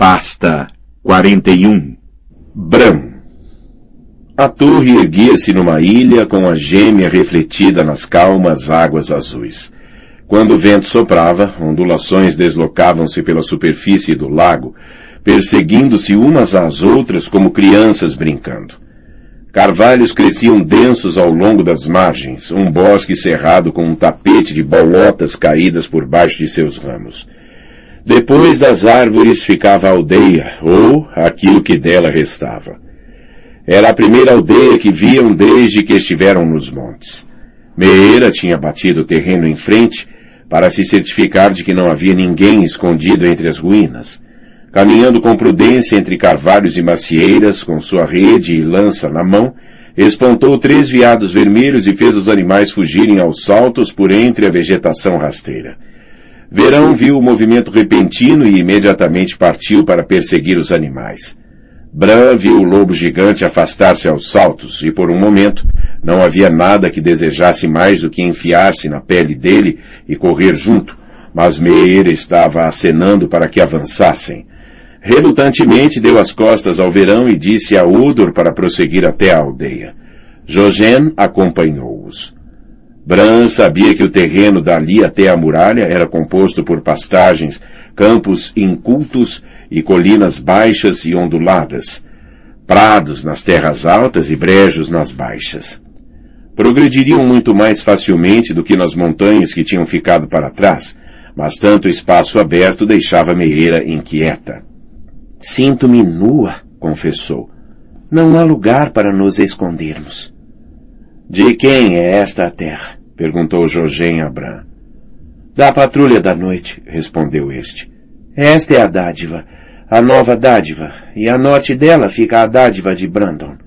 Pasta 41 Bram A torre erguia-se numa ilha com a gêmea refletida nas calmas águas azuis. Quando o vento soprava, ondulações deslocavam-se pela superfície do lago, perseguindo-se umas às outras como crianças brincando. Carvalhos cresciam densos ao longo das margens, um bosque cerrado com um tapete de bolotas caídas por baixo de seus ramos. Depois das árvores ficava a aldeia, ou aquilo que dela restava. Era a primeira aldeia que viam desde que estiveram nos montes. Meira tinha batido o terreno em frente para se certificar de que não havia ninguém escondido entre as ruínas. Caminhando com prudência entre carvalhos e macieiras, com sua rede e lança na mão, espantou três veados vermelhos e fez os animais fugirem aos saltos por entre a vegetação rasteira. Verão viu o movimento repentino e imediatamente partiu para perseguir os animais. Bran viu o lobo gigante afastar-se aos saltos e por um momento não havia nada que desejasse mais do que enfiar-se na pele dele e correr junto, mas Meir estava acenando para que avançassem. Relutantemente deu as costas ao verão e disse a Udor para prosseguir até a aldeia. Jogen acompanhou-os. Bran sabia que o terreno dali até a muralha era composto por pastagens, campos incultos e colinas baixas e onduladas, prados nas terras altas e brejos nas baixas. Progrediriam muito mais facilmente do que nas montanhas que tinham ficado para trás, mas tanto espaço aberto deixava Meira inquieta. Sinto-me nua, confessou. Não há lugar para nos escondermos. De quem é esta terra? Perguntou Jorgen a Bran. Da patrulha da noite, respondeu este. Esta é a dádiva, a nova dádiva, e a norte dela fica a dádiva de Brandon.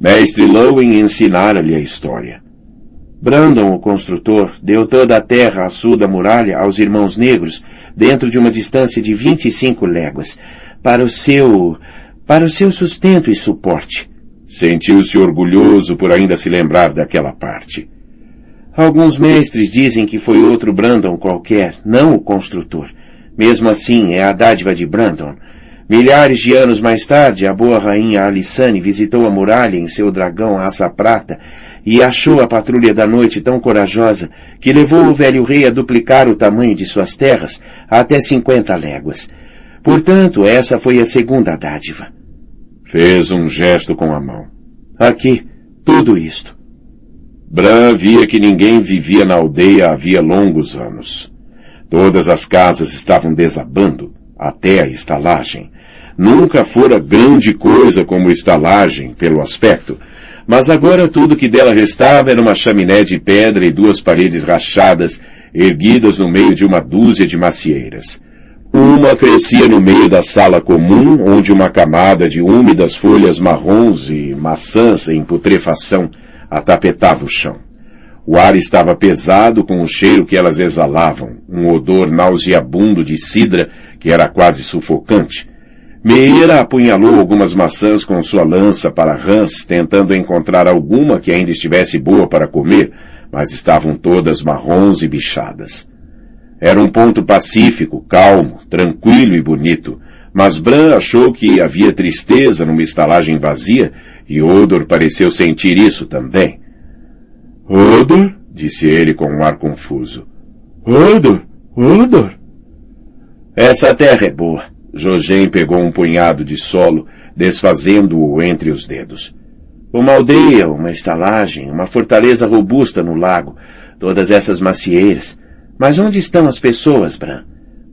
Mestre Lowen ensinara-lhe a história. Brandon, o construtor, deu toda a terra a sul da muralha aos irmãos negros, dentro de uma distância de vinte e cinco léguas, para o seu, para o seu sustento e suporte. Sentiu-se orgulhoso por ainda se lembrar daquela parte. Alguns mestres dizem que foi outro Brandon qualquer, não o construtor. Mesmo assim, é a dádiva de Brandon. Milhares de anos mais tarde, a boa rainha Alissane visitou a muralha em seu dragão Assa Prata e achou a patrulha da noite tão corajosa que levou o velho rei a duplicar o tamanho de suas terras até cinquenta léguas. Portanto, essa foi a segunda dádiva. Fez um gesto com a mão. Aqui, tudo isto. Bran via que ninguém vivia na aldeia havia longos anos. Todas as casas estavam desabando, até a estalagem. Nunca fora grande coisa como estalagem, pelo aspecto, mas agora tudo que dela restava era uma chaminé de pedra e duas paredes rachadas, erguidas no meio de uma dúzia de macieiras. Uma crescia no meio da sala comum, onde uma camada de úmidas folhas marrons e maçãs em putrefação atapetava o chão. O ar estava pesado com o cheiro que elas exalavam, um odor nauseabundo de cidra que era quase sufocante. Meira apunhalou algumas maçãs com sua lança para rãs, tentando encontrar alguma que ainda estivesse boa para comer, mas estavam todas marrons e bichadas. Era um ponto pacífico, calmo, tranquilo e bonito, mas Bran achou que havia tristeza numa estalagem vazia e Odor pareceu sentir isso também. Odor? disse ele com um ar confuso. Odor? Odor? Essa terra é boa. Jogem pegou um punhado de solo, desfazendo-o entre os dedos. Uma aldeia, uma estalagem, uma fortaleza robusta no lago, todas essas macieiras, mas onde estão as pessoas, Bran?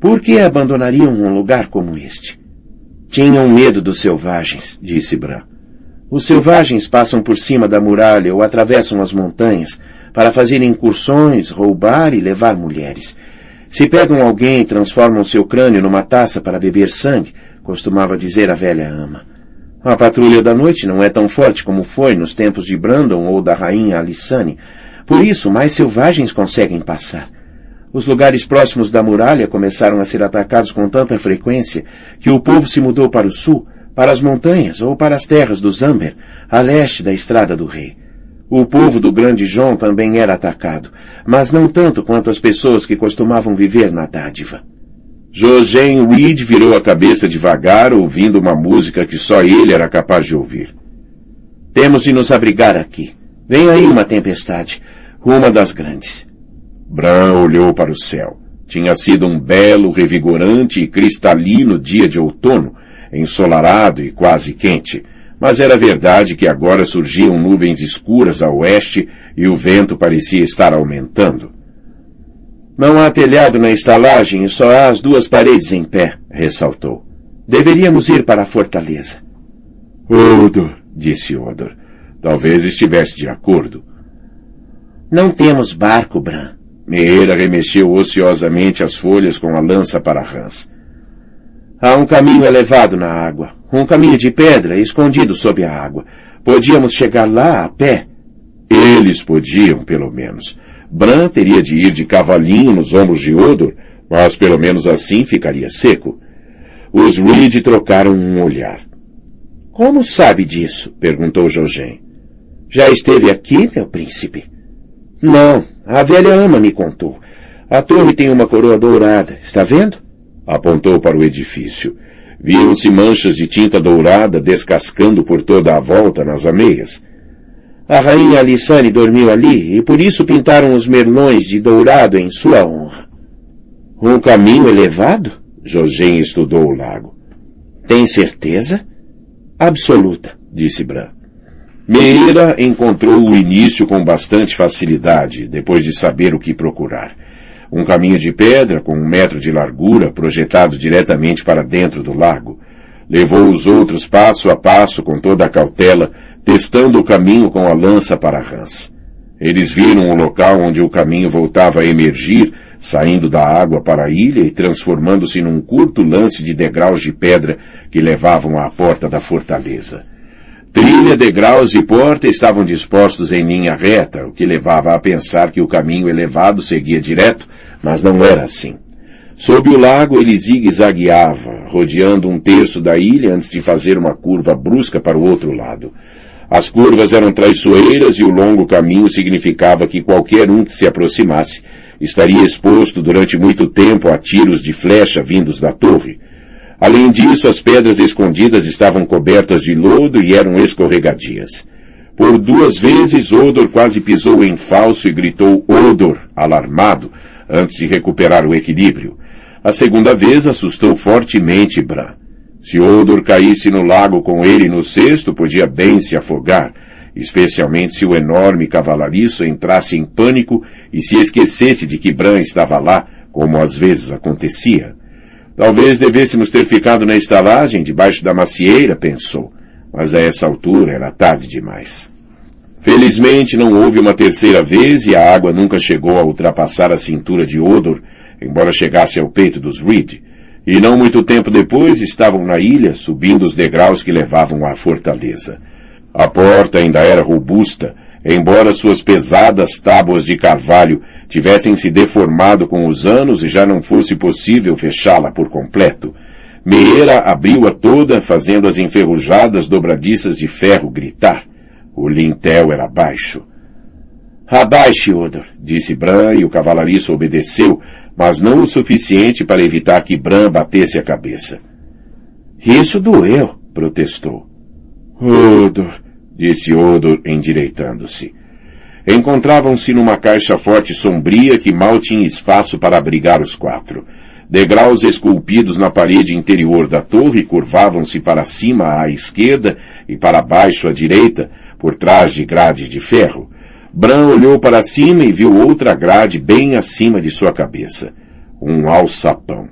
Por que abandonariam um lugar como este? Tinham medo dos selvagens, disse Bran. Os selvagens passam por cima da muralha ou atravessam as montanhas para fazer incursões, roubar e levar mulheres. Se pegam alguém e transformam seu crânio numa taça para beber sangue, costumava dizer a velha ama. A patrulha da noite não é tão forte como foi nos tempos de Brandon ou da rainha Alissane. Por isso, mais selvagens conseguem passar. Os lugares próximos da muralha começaram a ser atacados com tanta frequência que o povo se mudou para o sul, para as montanhas ou para as terras do Zamber, a leste da Estrada do Rei. O povo do Grande João também era atacado, mas não tanto quanto as pessoas que costumavam viver na dádiva. José Reed virou a cabeça devagar, ouvindo uma música que só ele era capaz de ouvir. Temos de nos abrigar aqui. Vem aí uma tempestade. Uma das grandes. Bran olhou para o céu. Tinha sido um belo, revigorante e cristalino dia de outono, ensolarado e quase quente, mas era verdade que agora surgiam nuvens escuras a oeste e o vento parecia estar aumentando. Não há telhado na estalagem e só há as duas paredes em pé, ressaltou. Deveríamos ir para a fortaleza. Odor, disse Odor. Talvez estivesse de acordo. Não temos barco, Bran. Meira remexeu ociosamente as folhas com a lança para Hans. Há um caminho elevado na água, um caminho de pedra escondido sob a água. Podíamos chegar lá a pé. Eles podiam, pelo menos. Bran teria de ir de cavalinho nos ombros de Odor, mas pelo menos assim ficaria seco. Os Reed trocaram um olhar. Como sabe disso? perguntou Jojen. Já esteve aqui, meu príncipe? Não, a velha ama me contou. A torre tem uma coroa dourada, está vendo? Apontou para o edifício. Viam-se manchas de tinta dourada descascando por toda a volta nas ameias. A rainha Alissane dormiu ali e por isso pintaram os merlões de dourado em sua honra. Um caminho elevado? Jogem estudou o lago. Tem certeza? Absoluta, disse Bran. Meira encontrou o início com bastante facilidade, depois de saber o que procurar. Um caminho de pedra com um metro de largura projetado diretamente para dentro do lago. Levou os outros passo a passo com toda a cautela, testando o caminho com a lança para rãs. Eles viram o local onde o caminho voltava a emergir, saindo da água para a ilha e transformando-se num curto lance de degraus de pedra que levavam à porta da fortaleza. Trilha, degraus e porta estavam dispostos em linha reta, o que levava a pensar que o caminho elevado seguia direto, mas não era assim. Sob o lago ele zigue-zagueava, rodeando um terço da ilha antes de fazer uma curva brusca para o outro lado. As curvas eram traiçoeiras e o longo caminho significava que qualquer um que se aproximasse estaria exposto durante muito tempo a tiros de flecha vindos da torre. Além disso, as pedras escondidas estavam cobertas de lodo e eram escorregadias. Por duas vezes, Odor quase pisou em falso e gritou Odor, alarmado, antes de recuperar o equilíbrio. A segunda vez assustou fortemente Bran. Se Odor caísse no lago com ele no cesto, podia bem se afogar, especialmente se o enorme cavalariço entrasse em pânico e se esquecesse de que Bran estava lá, como às vezes acontecia. Talvez devêssemos ter ficado na estalagem, debaixo da macieira, pensou. Mas a essa altura era tarde demais. Felizmente não houve uma terceira vez e a água nunca chegou a ultrapassar a cintura de Odor, embora chegasse ao peito dos Reed. E não muito tempo depois estavam na ilha, subindo os degraus que levavam à fortaleza. A porta ainda era robusta, embora suas pesadas tábuas de carvalho tivessem se deformado com os anos e já não fosse possível fechá-la por completo. Meera abriu-a toda, fazendo as enferrujadas dobradiças de ferro gritar. O lintel era baixo. Abaixe, Odor, disse Bran, e o cavalariço obedeceu, mas não o suficiente para evitar que Bran batesse a cabeça. Isso doeu, protestou. Odor, disse Odor, endireitando-se encontravam-se numa caixa forte sombria que mal tinha espaço para abrigar os quatro. Degraus esculpidos na parede interior da torre curvavam-se para cima à esquerda e para baixo à direita, por trás de grades de ferro. Bran olhou para cima e viu outra grade bem acima de sua cabeça. Um alçapão.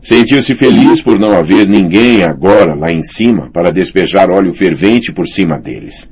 Sentiu-se feliz por não haver ninguém agora lá em cima para despejar óleo fervente por cima deles.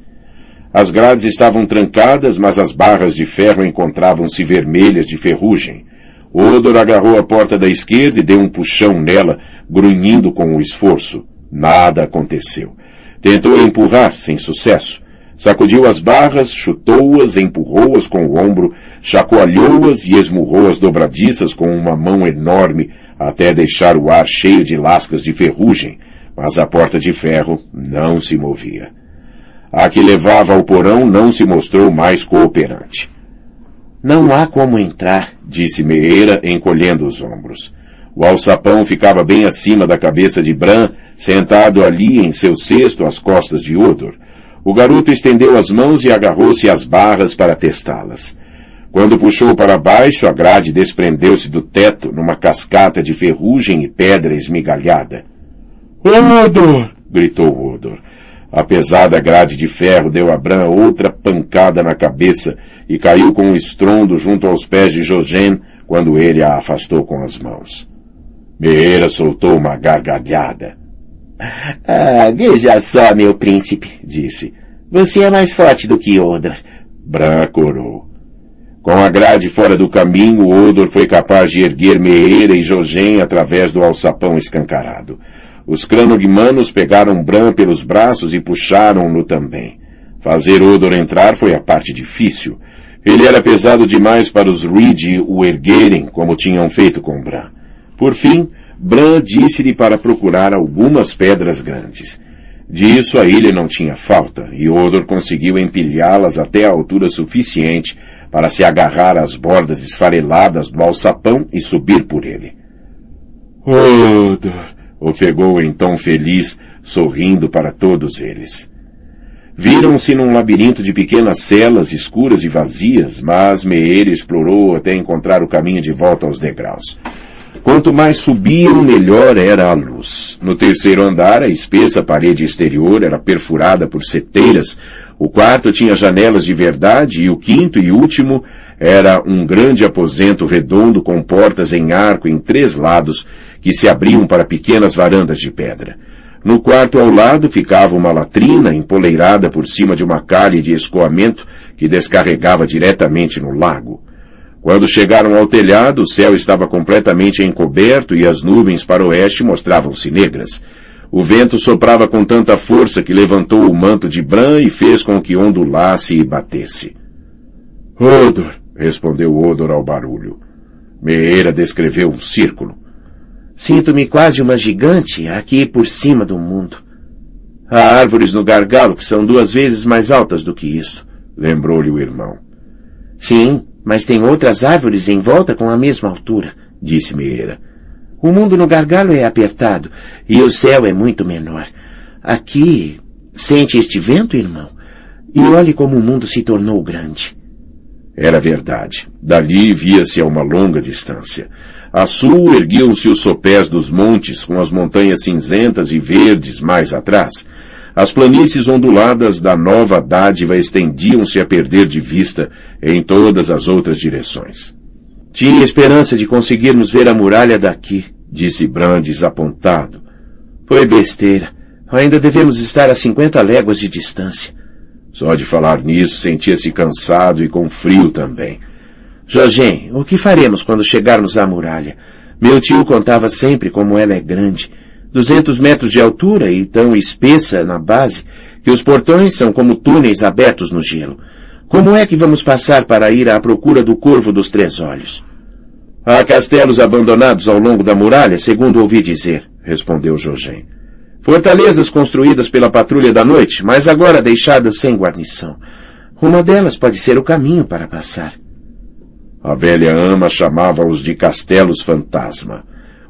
As grades estavam trancadas, mas as barras de ferro encontravam-se vermelhas de ferrugem. Odor agarrou a porta da esquerda e deu um puxão nela, grunhindo com o esforço. Nada aconteceu. Tentou empurrar, sem sucesso. Sacudiu as barras, chutou-as, empurrou-as com o ombro, chacoalhou-as e esmurrou as dobradiças com uma mão enorme, até deixar o ar cheio de lascas de ferrugem, mas a porta de ferro não se movia. A que levava ao porão não se mostrou mais cooperante. Não há como entrar, disse Meeira, encolhendo os ombros. O alçapão ficava bem acima da cabeça de Bran, sentado ali em seu cesto às costas de Odor. O garoto estendeu as mãos e agarrou-se às barras para testá-las. Quando puxou para baixo, a grade desprendeu-se do teto numa cascata de ferrugem e pedra esmigalhada. Odor! gritou Odor. A pesada grade de ferro deu a Bran outra pancada na cabeça e caiu com um estrondo junto aos pés de Jogén quando ele a afastou com as mãos. Meera soltou uma gargalhada. Ah, veja só, meu príncipe, disse. Você é mais forte do que Odor. Bran corou. Com a grade fora do caminho, Odor foi capaz de erguer Meera e Jogém através do alçapão escancarado. Os cranogmanos pegaram Bran pelos braços e puxaram-no também. Fazer Odor entrar foi a parte difícil. Ele era pesado demais para os Reed o erguerem, como tinham feito com Bran. Por fim, Bran disse-lhe para procurar algumas pedras grandes. Disso a ilha não tinha falta, e Odor conseguiu empilhá-las até a altura suficiente para se agarrar às bordas esfareladas do alçapão e subir por ele. Odor! ofegou em tom feliz, sorrindo para todos eles. Viram-se num labirinto de pequenas celas escuras e vazias, mas Meere explorou até encontrar o caminho de volta aos degraus. Quanto mais subiam, melhor era a luz. No terceiro andar, a espessa parede exterior era perfurada por seteiras. O quarto tinha janelas de verdade e o quinto e último era um grande aposento redondo com portas em arco em três lados que se abriam para pequenas varandas de pedra. No quarto ao lado ficava uma latrina empoleirada por cima de uma calha de escoamento que descarregava diretamente no lago. Quando chegaram ao telhado, o céu estava completamente encoberto e as nuvens para o oeste mostravam-se negras. O vento soprava com tanta força que levantou o manto de Bran e fez com que ondulasse e batesse. Odor, respondeu Odor ao barulho. Meera descreveu um círculo. Sinto-me quase uma gigante aqui por cima do mundo. Há árvores no gargalo que são duas vezes mais altas do que isso, lembrou-lhe o irmão. Sim, mas tem outras árvores em volta com a mesma altura, disse Meira. O mundo no gargalo é apertado e o céu é muito menor. Aqui, sente este vento, irmão? E olhe como o mundo se tornou grande. Era verdade. Dali via-se a uma longa distância. A sul erguiam-se os sopés dos montes, com as montanhas cinzentas e verdes mais atrás. As planícies onduladas da nova dádiva estendiam-se a perder de vista em todas as outras direções. Tinha esperança de conseguirmos ver a muralha daqui, disse Bran desapontado. Foi besteira. Ainda devemos estar a cinquenta léguas de distância. Só de falar nisso sentia-se cansado e com frio também. Jorgen, o que faremos quando chegarmos à muralha? Meu tio contava sempre como ela é grande. 200 metros de altura e tão espessa na base que os portões são como túneis abertos no gelo. Como é que vamos passar para ir à procura do Corvo dos Três Olhos? Há castelos abandonados ao longo da muralha, segundo ouvi dizer, respondeu Jorgen. Fortalezas construídas pela patrulha da noite, mas agora deixadas sem guarnição. Uma delas pode ser o caminho para passar. A velha ama chamava-os de castelos fantasma.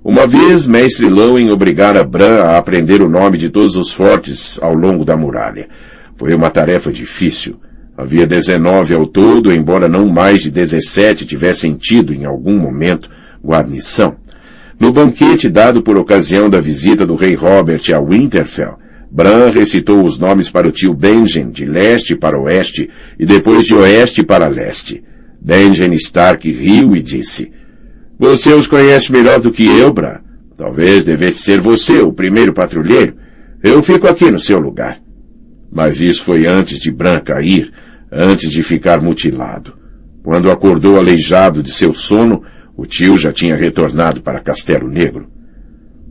Uma vez, mestre Lowen obrigara Bran a aprender o nome de todos os fortes ao longo da muralha. Foi uma tarefa difícil. Havia dezenove ao todo, embora não mais de dezessete tivessem tido, em algum momento, guarnição. No banquete dado por ocasião da visita do rei Robert a Winterfell, Bran recitou os nomes para o tio Benjen, de leste para oeste, e depois de oeste para leste. Benjen Stark riu e disse, você os conhece melhor do que eu, Bran. Talvez devesse ser você o primeiro patrulheiro. Eu fico aqui no seu lugar. Mas isso foi antes de Bran cair, antes de ficar mutilado. Quando acordou aleijado de seu sono, o tio já tinha retornado para Castelo Negro.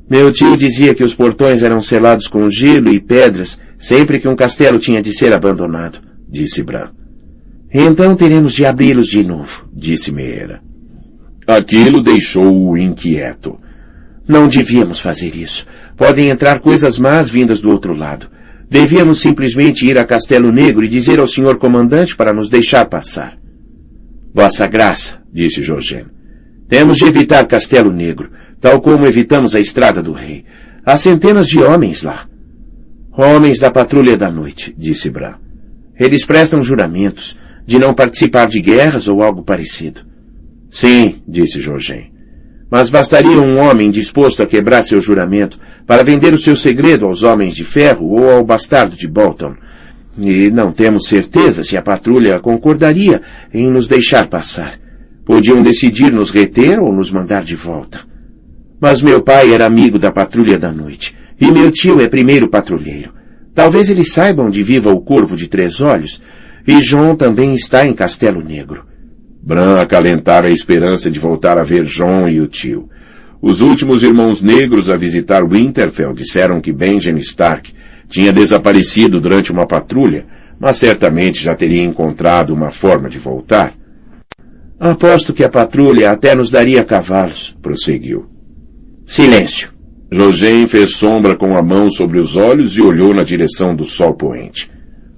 Meu tio dizia que os portões eram selados com gelo e pedras sempre que um castelo tinha de ser abandonado, disse Bran. Então teremos de abri-los de novo, disse Meera. Aquilo deixou-o inquieto. Não devíamos fazer isso. Podem entrar coisas más vindas do outro lado. Devíamos simplesmente ir a Castelo Negro e dizer ao senhor comandante para nos deixar passar. Vossa Graça, disse Jorgen. Temos de evitar Castelo Negro. tal como evitamos a estrada do rei. Há centenas de homens lá. Homens da patrulha da noite, disse Bran. Eles prestam juramentos de não participar de guerras ou algo parecido. Sim, disse Jorgen. Mas bastaria um homem disposto a quebrar seu juramento para vender o seu segredo aos homens de ferro ou ao bastardo de Bolton. E não temos certeza se a patrulha concordaria em nos deixar passar. Podiam decidir nos reter ou nos mandar de volta. Mas meu pai era amigo da patrulha da noite, e meu tio é primeiro patrulheiro. Talvez eles saibam de viva o Corvo de Três Olhos, e João também está em Castelo Negro. Bran acalentara a esperança de voltar a ver John e o tio. Os últimos irmãos negros a visitar Winterfell disseram que Benjamin Stark tinha desaparecido durante uma patrulha, mas certamente já teria encontrado uma forma de voltar. Aposto que a patrulha até nos daria cavalos, prosseguiu. Silêncio. José fez sombra com a mão sobre os olhos e olhou na direção do sol poente.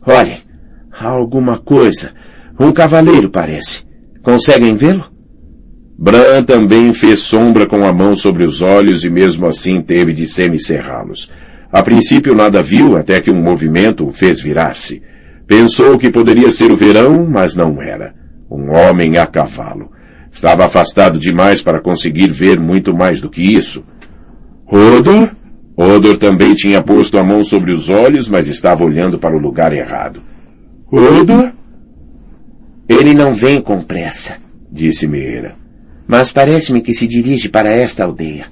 Olhem, há alguma coisa. Um cavaleiro parece. Conseguem vê-lo? Bran também fez sombra com a mão sobre os olhos e mesmo assim teve de semicerrá-los. A princípio nada viu até que um movimento o fez virar-se. Pensou que poderia ser o verão, mas não era. Um homem a cavalo. Estava afastado demais para conseguir ver muito mais do que isso. Odor? Odor também tinha posto a mão sobre os olhos, mas estava olhando para o lugar errado. Odor? Ele não vem com pressa, disse Meira. Mas parece-me que se dirige para esta aldeia.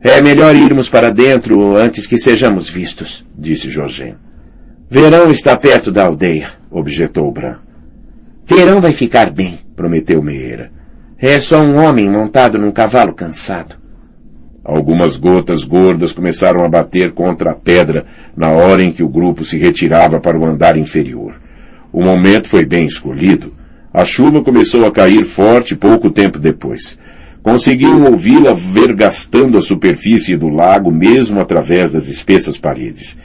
É melhor irmos para dentro antes que sejamos vistos, disse Jorgen. Verão está perto da aldeia, objetou Bran. Verão vai ficar bem, prometeu Meira. É só um homem montado num cavalo cansado. Algumas gotas gordas começaram a bater contra a pedra na hora em que o grupo se retirava para o andar inferior. O momento foi bem escolhido. A chuva começou a cair forte pouco tempo depois. Conseguiam ouvi-la vergastando a superfície do lago mesmo através das espessas paredes.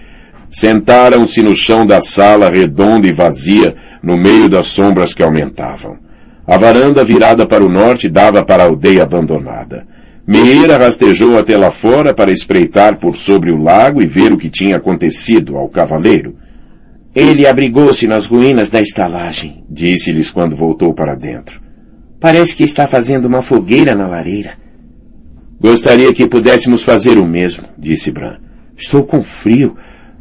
Sentaram-se no chão da sala redonda e vazia, no meio das sombras que aumentavam. A varanda virada para o norte dava para a aldeia abandonada. Meira rastejou até lá fora para espreitar por sobre o lago e ver o que tinha acontecido ao cavaleiro. Ele abrigou-se nas ruínas da estalagem, disse-lhes quando voltou para dentro. Parece que está fazendo uma fogueira na lareira. Gostaria que pudéssemos fazer o mesmo, disse Bran. Estou com frio.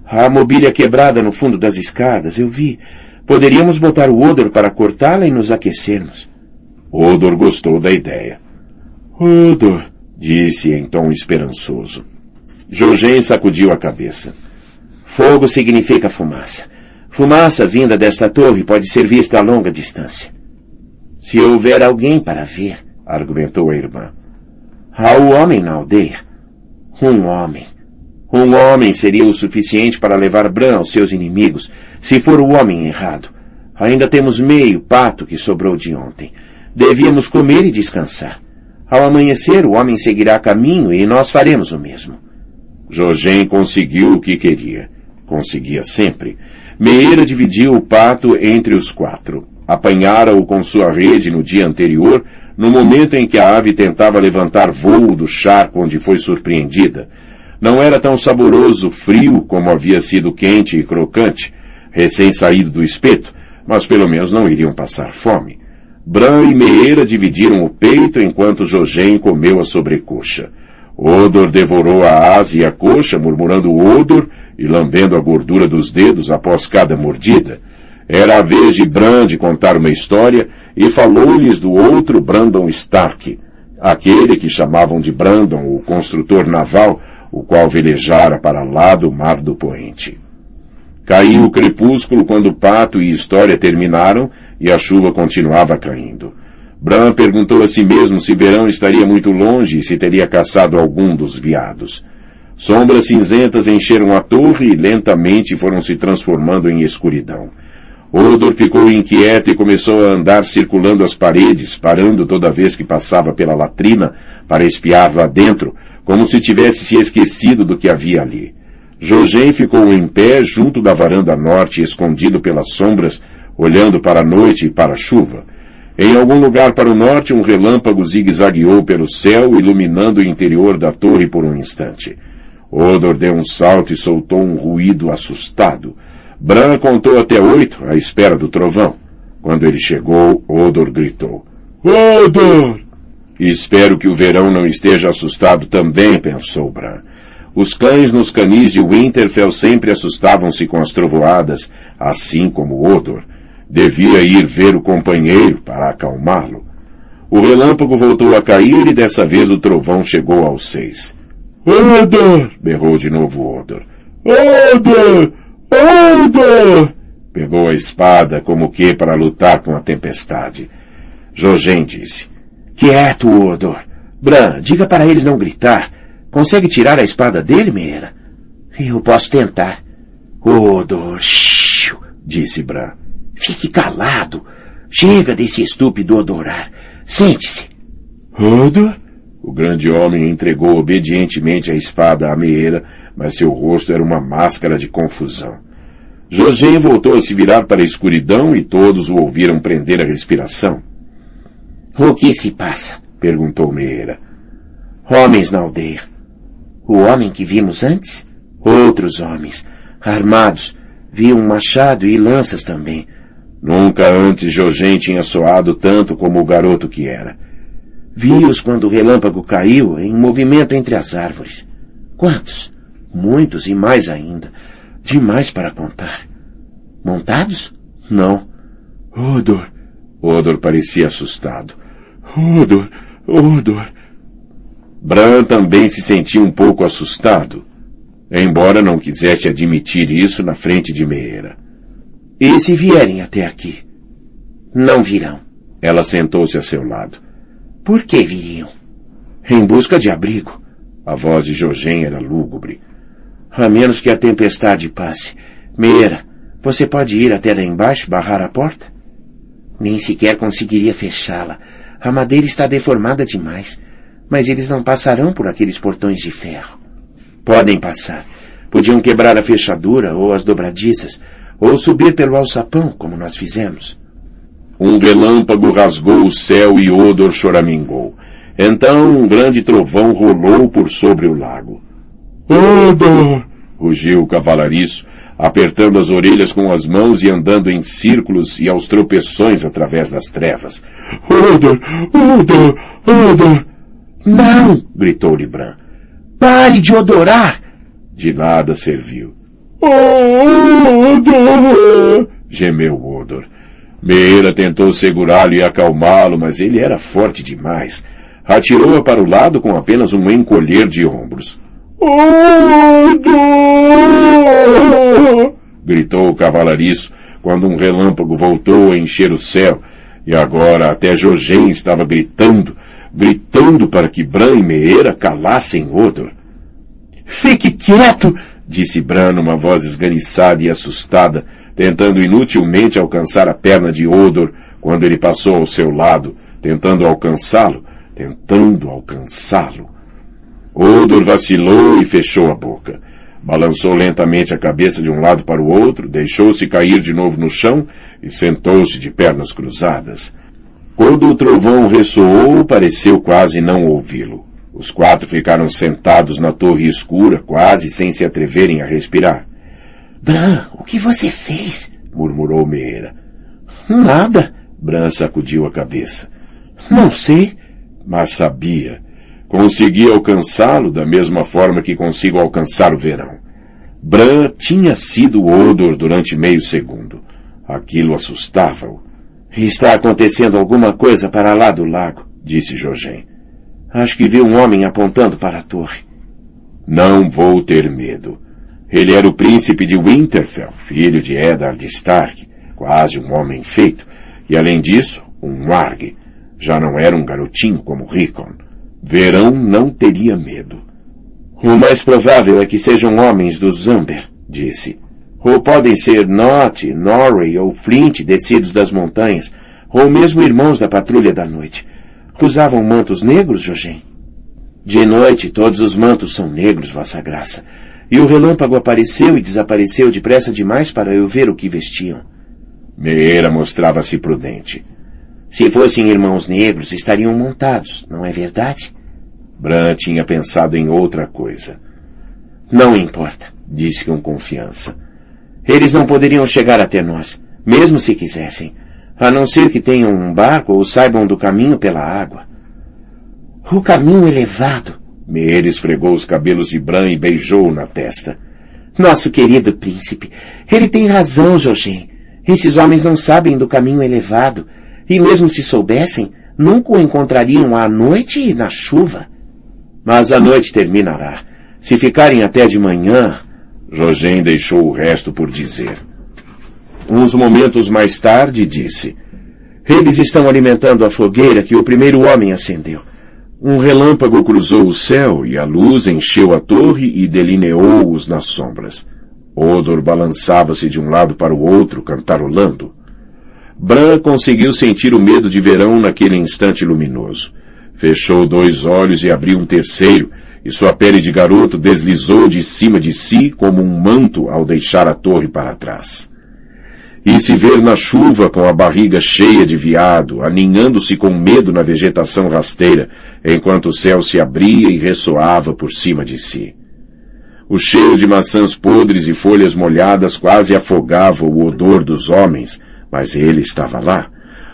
A mobília quebrada no fundo das escadas, eu vi. Poderíamos botar o Odor para cortá-la e nos aquecermos. Odor gostou da ideia. Odor, disse em tom esperançoso. Jorgen sacudiu a cabeça. Fogo significa fumaça. Fumaça vinda desta torre pode ser vista a longa distância. Se houver alguém para ver, argumentou a irmã. Há o homem na aldeia. Um homem. Um homem seria o suficiente para levar Bran aos seus inimigos, se for o homem errado. Ainda temos meio pato que sobrou de ontem. Devíamos comer e descansar. Ao amanhecer, o homem seguirá caminho e nós faremos o mesmo. Jorgen conseguiu o que queria. Conseguia sempre. Meira dividiu o pato entre os quatro. Apanhara-o com sua rede no dia anterior, no momento em que a ave tentava levantar voo do charco onde foi surpreendida. Não era tão saboroso frio como havia sido quente e crocante, recém-saído do espeto, mas pelo menos não iriam passar fome. Bran e Meira dividiram o peito enquanto Jogem comeu a sobrecoxa. Odor devorou a asa e a coxa, murmurando odor e lambendo a gordura dos dedos após cada mordida. Era a vez de Bran de contar uma história e falou-lhes do outro Brandon Stark, aquele que chamavam de Brandon, o construtor naval, o qual velejara para lá do Mar do Poente. Caiu o crepúsculo quando pato e história terminaram e a chuva continuava caindo. Bran perguntou a si mesmo se Verão estaria muito longe e se teria caçado algum dos viados. Sombras cinzentas encheram a torre e lentamente foram se transformando em escuridão. Odor ficou inquieto e começou a andar circulando as paredes, parando toda vez que passava pela latrina para espiar lá dentro, como se tivesse se esquecido do que havia ali. Jogem ficou em pé junto da varanda norte, escondido pelas sombras, olhando para a noite e para a chuva. Em algum lugar para o norte, um relâmpago zigue-zagueou pelo céu, iluminando o interior da torre por um instante. Odor deu um salto e soltou um ruído assustado. Bran contou até oito, à espera do trovão. Quando ele chegou, Odor gritou. Odor! Espero que o verão não esteja assustado também, pensou Bran. Os cães nos canis de Winterfell sempre assustavam-se com as trovoadas, assim como Odor. Devia ir ver o companheiro para acalmá-lo. O relâmpago voltou a cair e dessa vez o trovão chegou aos seis. Odor! berrou de novo Odor. Odor! Odor! Pegou a espada como que para lutar com a tempestade. Jogem disse. Quieto, Odor. Bran, diga para ele não gritar. Consegue tirar a espada dele, Meira? Eu posso tentar. Odor, shh, disse Bran. Fique calado. Chega desse estúpido odorar. Sente-se. Odor? O grande homem entregou obedientemente a espada à meeira, mas seu rosto era uma máscara de confusão. José voltou a se virar para a escuridão e todos o ouviram prender a respiração. O que se passa? perguntou Meira. Homens na aldeia. O homem que vimos antes? Outros homens, armados. Vi um machado e lanças também. Nunca antes Jogem tinha soado tanto como o garoto que era. Vi-os quando o relâmpago caiu em movimento entre as árvores. Quantos? Muitos e mais ainda. Demais para contar. Montados? Não. Odor. Odor parecia assustado. Odor, Odor. Bran também se sentia um pouco assustado, embora não quisesse admitir isso na frente de Meera. E se vierem até aqui? Não virão. Ela sentou-se a seu lado. Por que viriam? Em busca de abrigo. A voz de Jogem era lúgubre. A menos que a tempestade passe. Meira, você pode ir até lá embaixo barrar a porta? Nem sequer conseguiria fechá-la. A madeira está deformada demais. Mas eles não passarão por aqueles portões de ferro. Podem passar. Podiam quebrar a fechadura ou as dobradiças, ou subir pelo alçapão, como nós fizemos. Um relâmpago rasgou o céu e Odor choramingou. Então um grande trovão rolou por sobre o lago. Odor! rugiu o cavalariço, apertando as orelhas com as mãos e andando em círculos e aos tropeções através das trevas. Odor! Odor! Odor! Não! gritou Libran. Pare de odorar! De nada serviu. Odor! gemeu Odor. Meira tentou segurá-lo e acalmá-lo, mas ele era forte demais. Atirou-a para o lado com apenas um encolher de ombros. Odor! gritou o cavalariço quando um relâmpago voltou a encher o céu, e agora até Jogem estava gritando, gritando para que Bran e Meera calassem Odor. Fique quieto! disse Bran numa voz esganiçada e assustada, tentando inutilmente alcançar a perna de Odor quando ele passou ao seu lado, tentando alcançá-lo, tentando alcançá-lo. Odor vacilou e fechou a boca. Balançou lentamente a cabeça de um lado para o outro, deixou-se cair de novo no chão e sentou-se de pernas cruzadas. Quando o trovão ressoou, pareceu quase não ouvi-lo. Os quatro ficaram sentados na torre escura, quase sem se atreverem a respirar. Bran, o que você fez? murmurou Meira. Nada. Bran sacudiu a cabeça. Não sei. Mas sabia. Consegui alcançá-lo da mesma forma que consigo alcançar o verão. Bran tinha sido Odor durante meio segundo. Aquilo assustava-o. Está acontecendo alguma coisa para lá do lago, disse Jogem. Acho que vi um homem apontando para a torre. Não vou ter medo. Ele era o príncipe de Winterfell, filho de Eddard Stark, quase um homem feito, e além disso, um Warg. Já não era um garotinho como Rickon. Verão não teria medo. O mais provável é que sejam homens do Zamber, disse. Ou podem ser Not, Norrie ou Flint descidos das montanhas, ou mesmo irmãos da patrulha da noite. Usavam mantos negros, Jogem? De noite todos os mantos são negros, Vossa Graça. E o relâmpago apareceu e desapareceu depressa demais para eu ver o que vestiam. Meera mostrava-se prudente. Se fossem irmãos negros, estariam montados, não é verdade? Bran tinha pensado em outra coisa. Não importa, disse com confiança. Eles não poderiam chegar até nós, mesmo se quisessem, a não ser que tenham um barco ou saibam do caminho pela água. O caminho elevado. Meir esfregou os cabelos de Bran e beijou-o na testa. Nosso querido príncipe, ele tem razão, Jogem. Esses homens não sabem do caminho elevado, e mesmo se soubessem, nunca o encontrariam à noite e na chuva. Mas a noite terminará. Se ficarem até de manhã, Jogem deixou o resto por dizer. Uns momentos mais tarde disse, Eles estão alimentando a fogueira que o primeiro homem acendeu. Um relâmpago cruzou o céu e a luz encheu a torre e delineou-os nas sombras. Odor balançava-se de um lado para o outro, cantarolando. Bran conseguiu sentir o medo de verão naquele instante luminoso. Fechou dois olhos e abriu um terceiro, e sua pele de garoto deslizou de cima de si como um manto ao deixar a torre para trás e se ver na chuva com a barriga cheia de viado, aninhando-se com medo na vegetação rasteira, enquanto o céu se abria e ressoava por cima de si. O cheiro de maçãs podres e folhas molhadas quase afogava o odor dos homens, mas ele estava lá.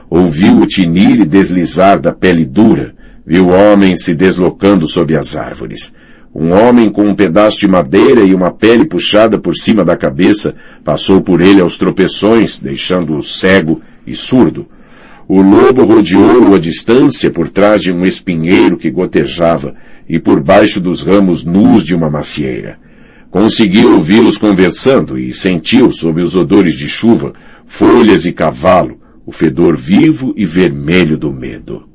Ouviu o tinir e deslizar da pele dura, viu homens se deslocando sob as árvores. Um homem com um pedaço de madeira e uma pele puxada por cima da cabeça passou por ele aos tropeções, deixando-o cego e surdo. O lobo rodeou-o à distância por trás de um espinheiro que gotejava e por baixo dos ramos nus de uma macieira. Conseguiu ouvi-los conversando e sentiu, sob os odores de chuva, folhas e cavalo, o fedor vivo e vermelho do medo.